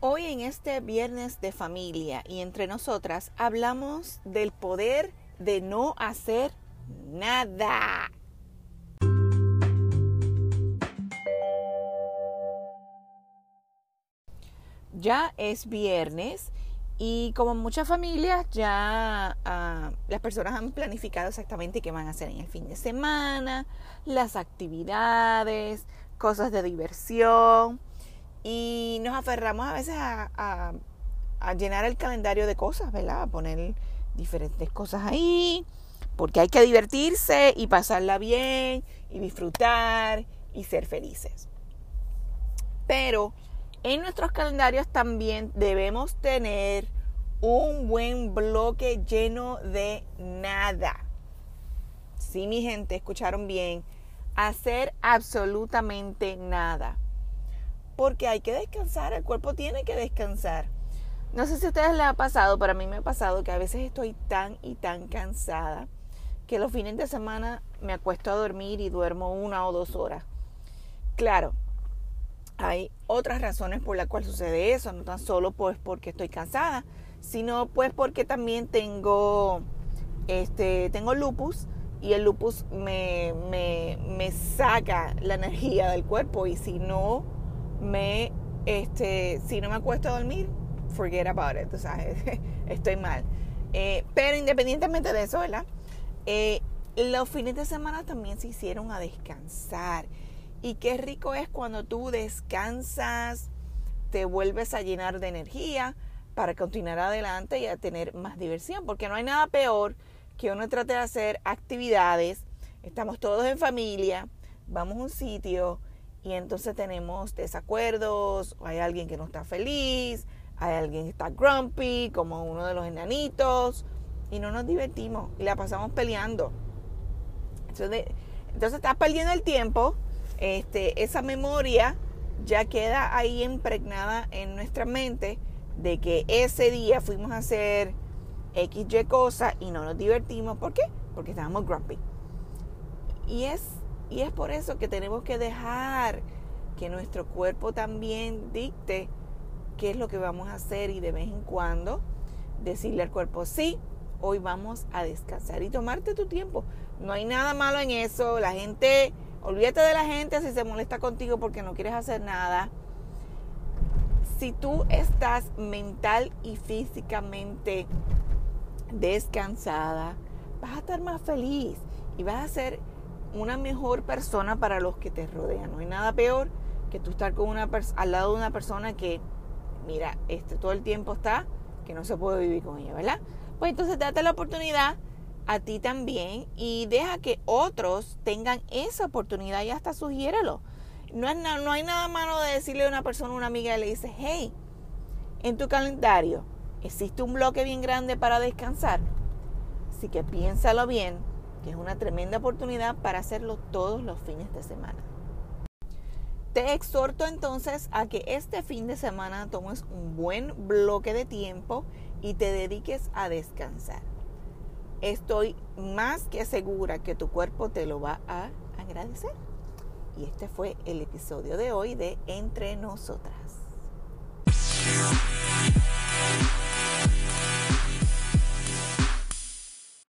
Hoy en este viernes de familia y entre nosotras hablamos del poder de no hacer nada. Ya es viernes y como muchas familias ya ah, las personas han planificado exactamente qué van a hacer en el fin de semana, las actividades, cosas de diversión y nos aferramos a veces a, llenar el calendario de cosas, ¿verdad? A poner diferentes cosas ahí, porque hay que divertirse y pasarla bien y disfrutar y ser felices. Pero en nuestros calendarios también debemos tener un buen bloque lleno de nada. Sí, mi gente, escucharon bien. Hacer absolutamente nada. Porque hay que descansar, el cuerpo tiene que descansar. No sé si a ustedes les ha pasado, pero a mí me ha pasado que a veces estoy tan y tan cansada que los fines de semana me acuesto a dormir y duermo una o dos horas. Claro, hay otras razones por las cuales sucede eso, no tan solo pues porque estoy cansada, sino pues porque también tengo, este, tengo lupus y el lupus me, me, me saca la energía del cuerpo y si no me, este, si no me acuesto a dormir, forget about it, estoy mal. Eh, pero independientemente de eso, ¿verdad? Eh, los fines de semana también se hicieron a descansar y qué rico es cuando tú descansas, te vuelves a llenar de energía para continuar adelante y a tener más diversión, porque no hay nada peor que uno trate de hacer actividades, estamos todos en familia, vamos a un sitio y entonces tenemos desacuerdos, hay alguien que no está feliz, hay alguien que está grumpy, como uno de los enanitos, y no nos divertimos y la pasamos peleando. Entonces, entonces estás perdiendo el tiempo este, esa memoria ya queda ahí impregnada en nuestra mente de que ese día fuimos a hacer XY cosa y no nos divertimos. ¿Por qué? Porque estábamos grumpy. Y es, y es por eso que tenemos que dejar que nuestro cuerpo también dicte qué es lo que vamos a hacer y de vez en cuando decirle al cuerpo, sí, hoy vamos a descansar y tomarte tu tiempo. No hay nada malo en eso. La gente Olvídate de la gente si se molesta contigo porque no quieres hacer nada. Si tú estás mental y físicamente descansada, vas a estar más feliz y vas a ser una mejor persona para los que te rodean. No hay nada peor que tú estar con una al lado de una persona que, mira, este todo el tiempo está que no se puede vivir con ella, ¿verdad? Pues entonces date la oportunidad a ti también y deja que otros tengan esa oportunidad y hasta sugiérelo. No, es no hay nada malo de decirle a una persona, una amiga, y le dice, hey, en tu calendario existe un bloque bien grande para descansar. Así que piénsalo bien, es una tremenda oportunidad para hacerlo todos los fines de semana. Te exhorto entonces a que este fin de semana tomes un buen bloque de tiempo y te dediques a descansar estoy más que segura que tu cuerpo te lo va a agradecer. Y este fue el episodio de hoy de Entre Nosotras.